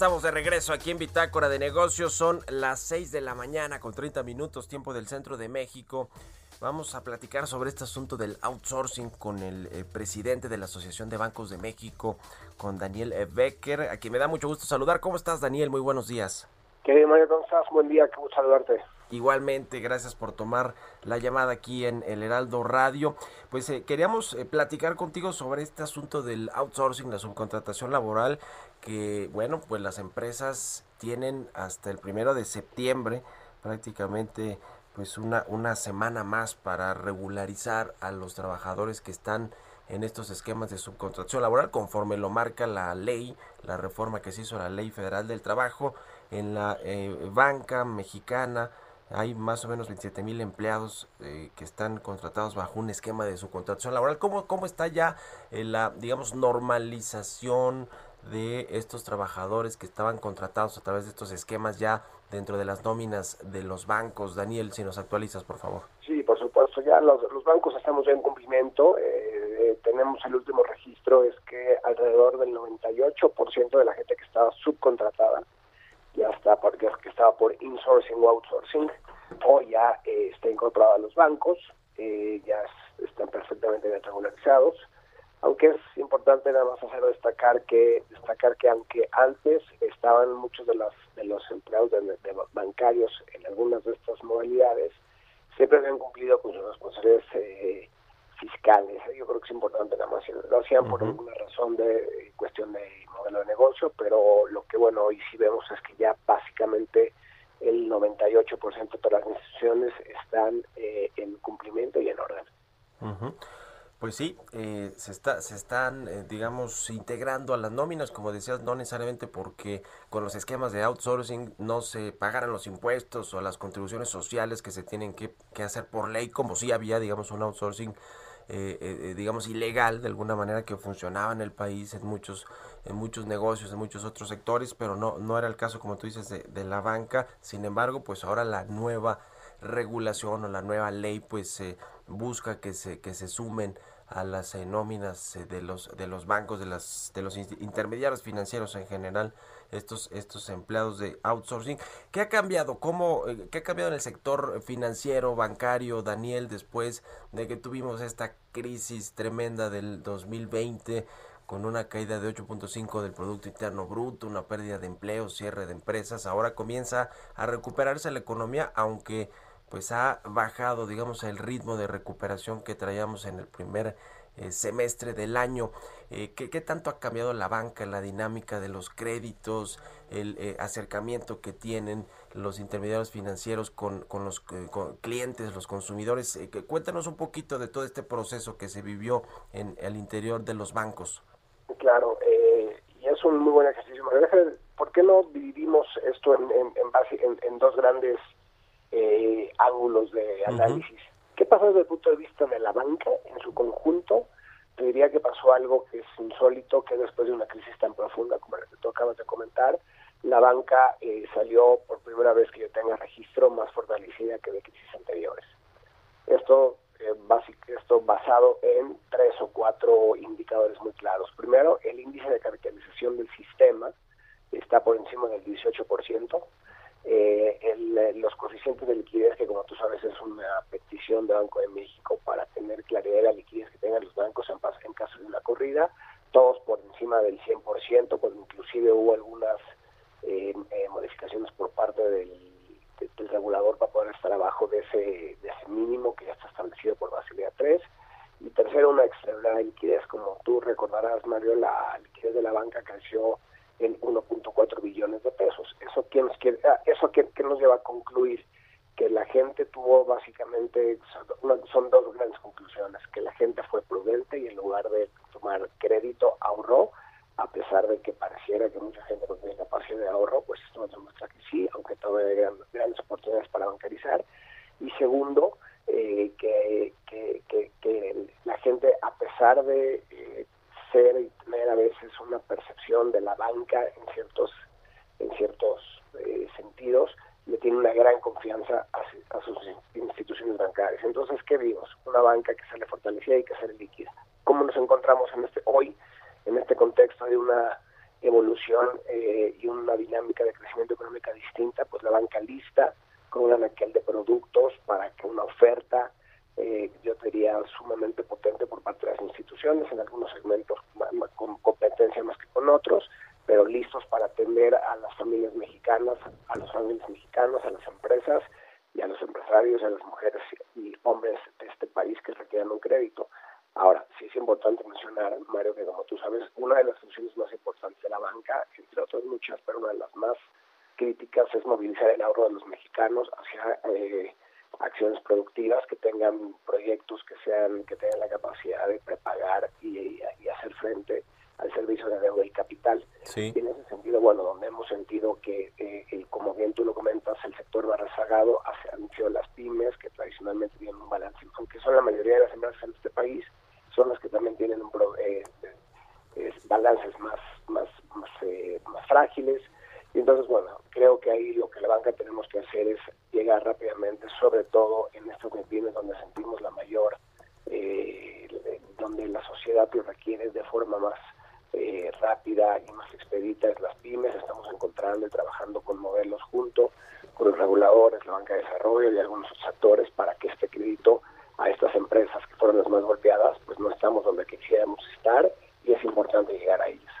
Estamos de regreso aquí en Bitácora de Negocios. Son las 6 de la mañana con 30 minutos, tiempo del centro de México. Vamos a platicar sobre este asunto del outsourcing con el eh, presidente de la Asociación de Bancos de México, con Daniel eh, Becker, a quien me da mucho gusto saludar. ¿Cómo estás, Daniel? Muy buenos días. Querido Mario, ¿cómo estás? Buen día, qué gusto saludarte. Igualmente, gracias por tomar la llamada aquí en el Heraldo Radio. Pues eh, queríamos eh, platicar contigo sobre este asunto del outsourcing, la subcontratación laboral, que bueno, pues las empresas tienen hasta el primero de septiembre prácticamente pues una, una semana más para regularizar a los trabajadores que están en estos esquemas de subcontratación laboral conforme lo marca la ley, la reforma que se hizo la ley federal del trabajo en la eh, banca mexicana hay más o menos 27 mil empleados eh, que están contratados bajo un esquema de subcontratación laboral. ¿Cómo, cómo está ya eh, la, digamos, normalización de estos trabajadores que estaban contratados a través de estos esquemas ya dentro de las nóminas de los bancos? Daniel, si nos actualizas, por favor. Sí, por supuesto. Ya los, bancos estamos ya en cumplimiento. Eh, tenemos el último registro, es que alrededor del 98% de la gente que estaba subcontratada ya está porque que estaba por insourcing o outsourcing o ya eh, está incorporado a los bancos eh, ya están perfectamente regularizados aunque es importante nada más hacer destacar que destacar que aunque antes estaban muchos de los de los empleados de, bancarios en algunas de estas modalidades siempre habían cumplido con sus responsabilidades eh, fiscales. Yo creo que es importante nada más. Lo hacían por alguna razón de cuestión de modelo de negocio, pero lo que bueno hoy sí vemos es que ya básicamente el 98% de las instituciones están eh, en cumplimiento y en orden. Pues sí, eh, se, está, se están, eh, digamos, integrando a las nóminas, como decías, no necesariamente porque con los esquemas de outsourcing no se pagaran los impuestos o las contribuciones sociales que se tienen que, que hacer por ley, como si había, digamos, un outsourcing eh, eh, digamos, ilegal de alguna manera que funcionaba en el país en muchos, en muchos negocios, en muchos otros sectores, pero no, no era el caso, como tú dices, de, la banca. Sin embargo, pues ahora la nueva regulación o la nueva ley pues busca que se, que se sumen a las eh, nóminas de los de los bancos de las de los intermediarios financieros en general estos estos empleados de outsourcing. Qué ha cambiado cómo eh, qué ha cambiado en el sector financiero bancario Daniel después de que tuvimos esta crisis tremenda del 2020 con una caída de 8.5 del Producto Interno Bruto, una pérdida de empleo, cierre de empresas, ahora comienza a recuperarse la economía, aunque pues ha bajado, digamos, el ritmo de recuperación que traíamos en el primer eh, semestre del año. Eh, ¿qué, tanto ha cambiado la banca, la dinámica de los créditos, el eh, acercamiento que tienen los intermediarios financieros con, con los clientes, los consumidores? cuéntanos un poquito de todo este proceso que se vivió en el interior de los bancos. Claro, y es un muy buen ejercicio. ¿Por qué no dividimos esto en, en, base, en dos grandes eh, ángulos de análisis. ¿Qué pasa desde el punto de vista de la banca en su conjunto? Te diría que pasó algo que es insólito, que después de una crisis tan profunda como la que tú acabas de comentar, la banca eh, salió por primera vez que yo tenga registro más fortalecida que de crisis anteriores. Esto, eh, esto basado en tres o cuatro indicadores muy claros. Primero, el índice de capitalización del sistema está por encima del 18%. Eh, eh, los coeficientes de liquidez, que como tú sabes es una petición de Banco de México para tener claridad de la liquidez que tengan los bancos en, en caso de una corrida, todos por encima del 100%, cuando inclusive hubo algunas eh, modificaciones por parte del, regulador para poder estar abajo de ese, de ese mínimo que ya está establecido por Basilea 3. Y tercero, una extraordinaria liquidez. Como tú recordarás, Mario, la liquidez de la banca creció en 1.4 billones de pesos. ¿Eso, qué nos, quiere, ah, eso qué, nos lleva a concluir? Que la gente tuvo básicamente, son dos grandes conclusiones, que la gente fue prudente y en lugar de tomar crédito ahorró, a pesar de que pareciera que mucha gente no tiene capacidad de ahorro, pues esto nos demuestra que sí, aunque todavía hay grandes oportunidades para bancarizar. Y segundo, eh, que, la gente, a pesar de eh, ser y tener a veces una percepción de la banca en ciertos, en ciertos eh, sentidos, le tiene una gran confianza a, sus instituciones bancarias. Entonces, ¿qué vimos? Una banca que sale fortalecida y que sale líquida. ¿Cómo nos encontramos en este hoy, en este contexto de una evolución y una dinámica de crecimiento económica distinta? Pues la banca lista, con un anaquel de productos para que una oferta, eh, yo diría, sumamente potente por parte de las instituciones, en algunos segmentos con competencia más que con otros, pero listos para atender a las familias mexicanas, a los familias mexicanos, a las empresas y a los empresarios, a las mujeres y hombres de este país que requieran un crédito. Ahora, sí es importante mencionar, Mario, que como tú sabes, una de las funciones más importantes de la banca, entre otras muchas, pero una de las más críticas es movilizar el ahorro de los mexicanos hacia eh, acciones productivas que tengan proyectos que sean que tengan la capacidad de prepagar y, hacer frente al servicio de deuda y capital. Sí. en ese sentido, bueno, donde hemos sentido que, eh, como bien tú lo comentas, el sector va rezagado hacia las pymes, que tradicionalmente tienen un balance, aunque son la mayoría de las empresas en este país, son las que también tienen un eh, balances más, más, más, más frágiles, y entonces, bueno, creo que ahí lo que la banca tenemos que hacer es llegar rápidamente, sobre todo en estos pymes donde sentimos la mayor, eh, donde la sociedad lo requiere de forma más eh, rápida y más expedita es las pymes. Estamos encontrando y trabajando con modelos junto con los reguladores, la banca de desarrollo y algunos otros actores para que este crédito a estas empresas que fueron las más golpeadas, pues no estamos donde quisiéramos estar y es importante llegar a ellas.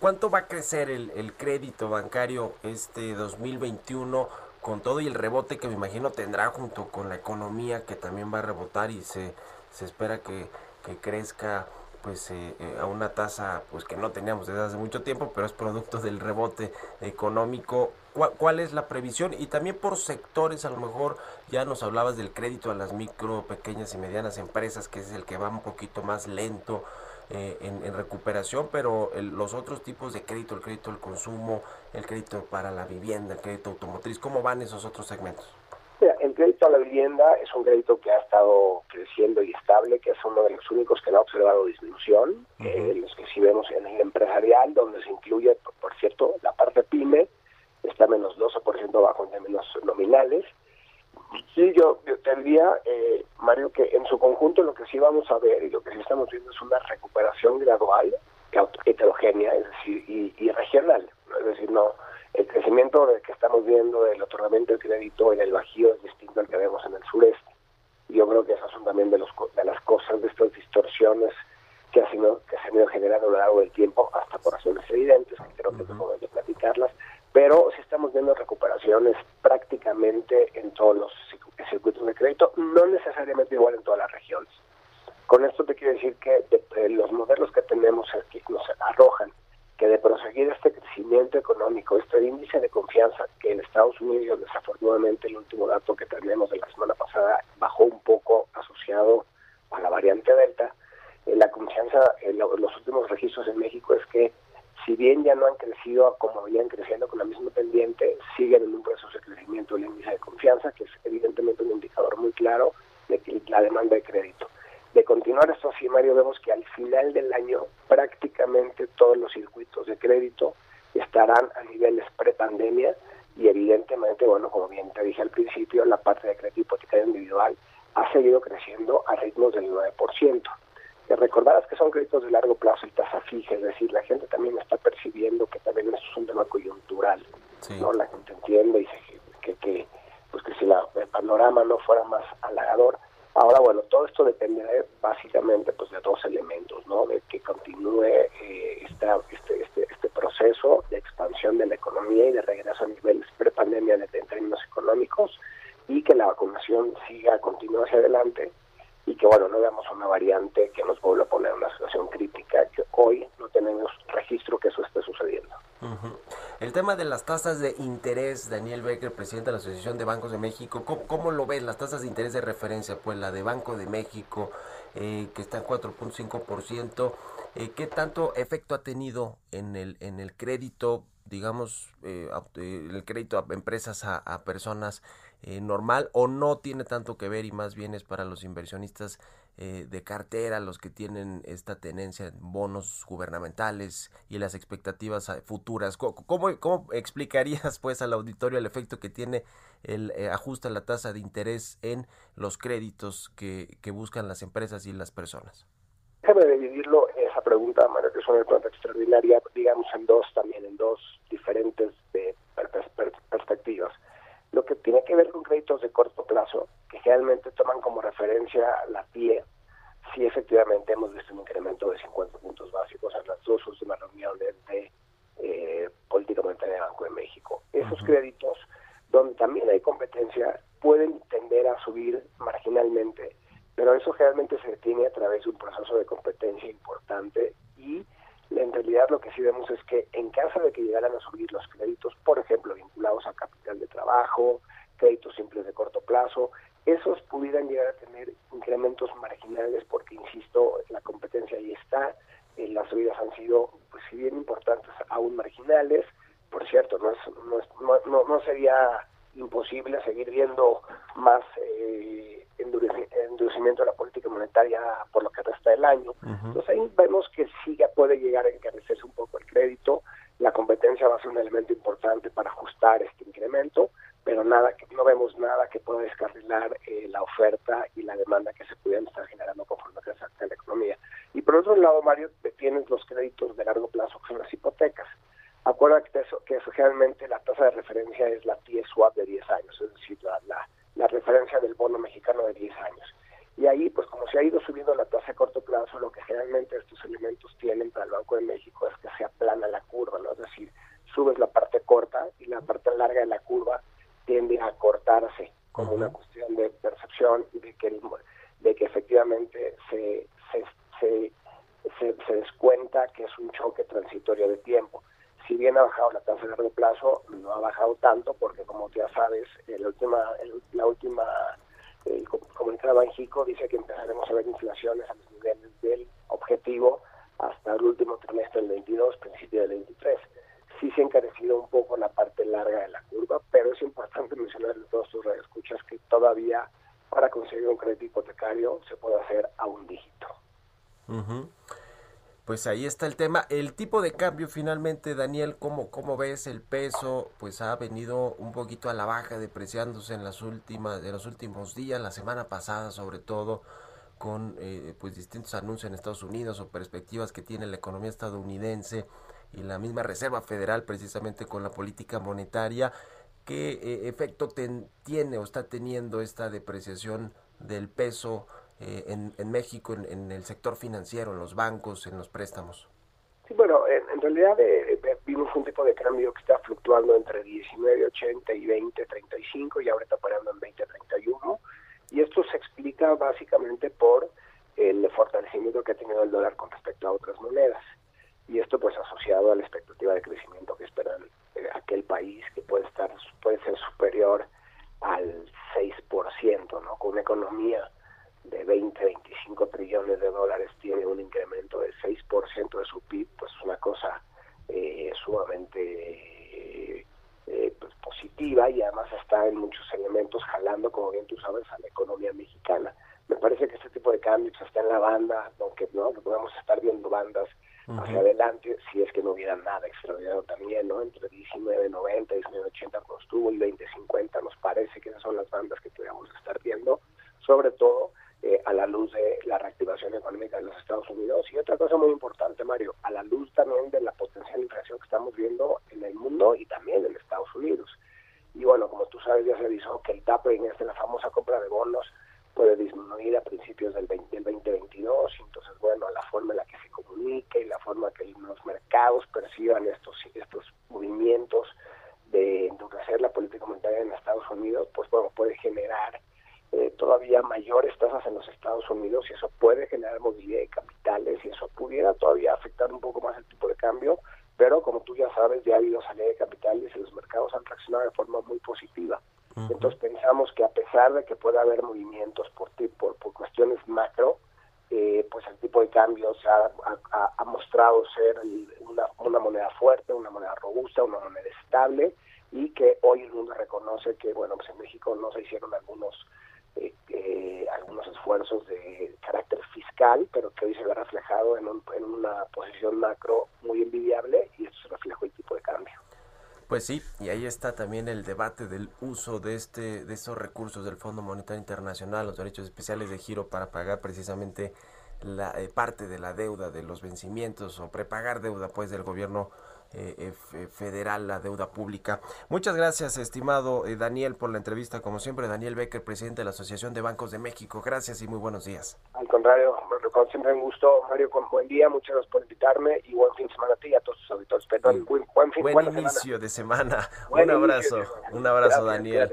¿Cuánto va a crecer el, el, crédito bancario este 2021 con todo y el rebote que me imagino tendrá junto con la economía que también va a rebotar y se, se espera que, que crezca pues eh, eh, a una tasa pues que no teníamos desde hace mucho tiempo pero es producto del rebote económico ¿Cuál, ¿Cuál, es la previsión? Y también por sectores, a lo mejor ya nos hablabas del crédito a las micro, pequeñas y medianas empresas, que es el que va un poquito más lento. Eh, en, recuperación, pero los otros tipos de crédito, el crédito al consumo, el crédito para la vivienda, el crédito automotriz, ¿cómo van esos otros segmentos? El crédito a la vivienda es un crédito que ha estado creciendo y estable, que es uno de los únicos que no ha observado disminución, eh, los que sí vemos en el empresarial, donde se incluye, por cierto, la parte pyme, está menos 12% bajo en términos nominales, Sí, yo, te diría, eh, Mario, que en su conjunto lo que sí vamos a ver y lo que sí estamos viendo es una recuperación gradual, heterogénea, es decir, y, regional. Es decir, no el crecimiento que estamos viendo del otorgamiento de crédito en el Bajío es distinto al que vemos en el sureste. Yo creo que esas son también de, los, de las cosas, de estas distorsiones que, ha sido, que se han ido generando a lo largo del tiempo, hasta por razones evidentes, que creo que es momento de platicarlas, pero sí estamos viendo recuperaciones prácticamente en todos los circuitos de crédito, no necesariamente igual en todas las regiones. Con esto te quiero decir que los modelos que tenemos aquí nos arrojan que de proseguir este crecimiento económico, este índice de confianza que en Estados Unidos, desafortunadamente, el último dato que tenemos de la semana pasada bajó un poco asociado a la variante Delta, eh, la confianza, en los últimos registros en México es que si bien ya no han crecido como venían creciendo con la misma pendiente, siguen en un proceso de crecimiento del índice de confianza, que es evidentemente un indicador muy claro de la demanda de crédito. De continuar esto así, Mario, vemos que al final del año prácticamente todos los circuitos de crédito estarán a niveles prepandemia y evidentemente, bueno, como bien te dije al principio, la parte de crédito hipotecario individual ha seguido creciendo a ritmos del 9% recordarás que son créditos de largo plazo y tasa fija, es decir, la gente también está percibiendo que también eso es un tema coyuntural, ¿no? La gente entiende y dice que, que, pues que si la, el panorama no fuera más halagador, ahora bueno, todo esto depende básicamente pues de dos elementos, ¿no? De que continúe eh, esta, este, este, este proceso de expansión de la economía y de regreso a niveles prepandemia en términos económicos y que la vacunación siga, continúe hacia adelante y que bueno, no veamos una variante que nos vuelva a poner en una situación crítica, que hoy no tenemos registro que eso esté sucediendo. Uh. El tema de las tasas de interés, Daniel Becker, presidente de la Asociación de Bancos de México, ¿cómo, cómo lo ves? Las tasas de interés de referencia, pues la de Banco de México, eh, que está en 4.5%, eh, ¿qué tanto efecto ha tenido en el, en el crédito, digamos, eh, eh el crédito a empresas, a personas? Eh, normal o no tiene tanto que ver y más bien es para los inversionistas eh, de cartera, los que tienen esta tenencia en bonos gubernamentales y las expectativas futuras. ¿Cómo, cómo explicarías pues al auditorio el efecto que tiene el eh, ajuste a la tasa de interés en los créditos que, que buscan las empresas y las personas? Déjame dividirlo esa pregunta, María, que es una pregunta extraordinaria, digamos en dos también, en dos diferentes perspectivas lo que tiene que ver con créditos de corto plazo, que generalmente toman como referencia la PIE, sí efectivamente hemos visto un incremento de 50 puntos básicos en las dos últimas reuniones de eh, política monetaria de Banco de México. Esos créditos, donde también hay competencia, pueden tender a subir marginalmente, pero eso generalmente se detiene a través de un proceso de competencia importante y en realidad lo que sí vemos es que en caso de que llegaran a subir los créditos, por ejemplo, vinculados a capital de trabajo, créditos simples de corto plazo, esos pudieran llegar a tener incrementos marginales porque, insisto, la competencia ahí está, eh, las subidas han sido, pues si bien importantes, aún marginales, por cierto, no, es, no, no, no sería imposible seguir viendo más eh, endurecimiento de la política monetaria por lo que resta del año. Entonces ahí vemos que sí ya puede llegar a encarecerse un poco el crédito, la competencia va a ser un elemento importante para ajustar este incremento, pero nada que no vemos nada que pueda descarrilar eh, la oferta y la demanda que se pudieran estar generando conforme crece la economía. Y por otro lado, Mario, tienes los créditos de largo plazo, que son las hipotecas. Acuérdate que, eso, que eso, generalmente la tasa de referencia es la TIE swap de 10 años, es decir, la, la, la referencia del bono mexicano de 10 años. Y ahí, pues como se ha ido subiendo la tasa a corto plazo, lo que generalmente estos elementos tienen para el Banco de México es que se aplana la curva, ¿no? Es decir, subes la parte corta y la parte larga de la curva tiende a cortarse como una cuestión de percepción y de que, de que efectivamente se, se, se, se, descuenta que es un choque transitorio de tiempo si bien ha bajado la tasa de largo plazo, no ha bajado tanto porque, como ya sabes, la última, la última el comunicado Banjico dice que empezaremos a ver inflaciones a los niveles del objetivo hasta el último trimestre del 22, principio del 23. Sí se ha encarecido un poco la parte larga de la curva, pero es importante mencionar a todos tus escuchas que todavía para conseguir un crédito hipotecario se puede hacer a un dígito. Pues ahí está el tema. El tipo de cambio finalmente, Daniel, ¿cómo, cómo ves el peso? Pues ha venido un poquito a la baja, depreciándose en las últimas, en los últimos días, la semana pasada sobre todo, con eh, pues distintos anuncios en Estados Unidos o perspectivas que tiene la economía estadounidense y la misma Reserva Federal precisamente con la política monetaria. ¿Qué eh, efecto tiene o está teniendo esta depreciación del peso? Eh, en, México, en, el sector financiero, en los bancos, en los préstamos? Sí, bueno, en, realidad eh, eh, vimos un tipo de cambio que está fluctuando entre 19.80 y 20.35 y ahora está parando en 20.31 y esto se explica básicamente por el fortalecimiento que ha tenido el dólar con respecto a otras monedas y esto pues asociado a la expectativa de crecimiento que esperan aquel país que puede estar puede ser superior al 6%, ¿no? Con una economía de 20, 25 trillones de dólares tiene un incremento del 6% de su PIB, pues es una cosa eh, sumamente eh, pues positiva y además está en muchos elementos jalando, como bien tú sabes, a la economía mexicana. Me parece que este tipo de cambios está en la banda, aunque no podemos estar viendo bandas hacia adelante, si es que no hubiera nada extraordinario también, ¿no? Entre 19.90 y 19.80 nos tuvo y 20.50 nos parece que esas son las bandas que podríamos estar viendo, sobre todo eh, a la luz de la reactivación económica de los Estados Unidos. Y otra cosa muy importante, Mario, a la luz también de la potencial inflación que estamos viendo en el mundo y también en Estados Unidos. Y bueno, como tú sabes, ya se avisó que el tapering, es de la famosa compra de bonos, puede disminuir a principios del, 2022. Entonces, bueno, la forma en la que se comunique y la forma que los mercados perciban estos, estos movimientos de endurecer la política monetaria en Estados Unidos, pues bueno, puede generar todavía mayores tasas en los Estados Unidos y eso puede generar movilidad de capitales y eso pudiera todavía afectar un poco más el tipo de cambio, pero como tú ya sabes, ya ha habido salida de capitales y los mercados han reaccionado de forma muy positiva. Entonces pensamos que a pesar de que pueda haber movimientos por, por, por cuestiones macro, eh, pues el tipo de cambio se ha, ha, mostrado ser una, una, moneda fuerte, una moneda robusta, una moneda estable y que hoy el mundo reconoce que, bueno, pues en México no se hicieron algunos eh, eh, algunos esfuerzos de carácter fiscal, pero que hoy se ve reflejado en, en una posición macro muy envidiable y eso se reflejó el tipo de cambio. Pues sí, y ahí está también el debate del uso de este de estos recursos del Fondo Monetario Internacional, los derechos especiales de giro para pagar precisamente la eh, parte de la deuda de los vencimientos o prepagar deuda pues del gobierno eh, eh, federal, la deuda pública. Muchas gracias, estimado Daniel, por la entrevista. Como siempre, Daniel Becker, presidente de la Asociación de Bancos de México. Gracias y muy buenos días. Al contrario, como siempre un gusto, Mario, con buen día. Muchas gracias por invitarme y buen fin de semana a ti y a todos tus auditores. Perdón, buen, buen, fin, buen inicio de semana. un abrazo, un abrazo, Daniel.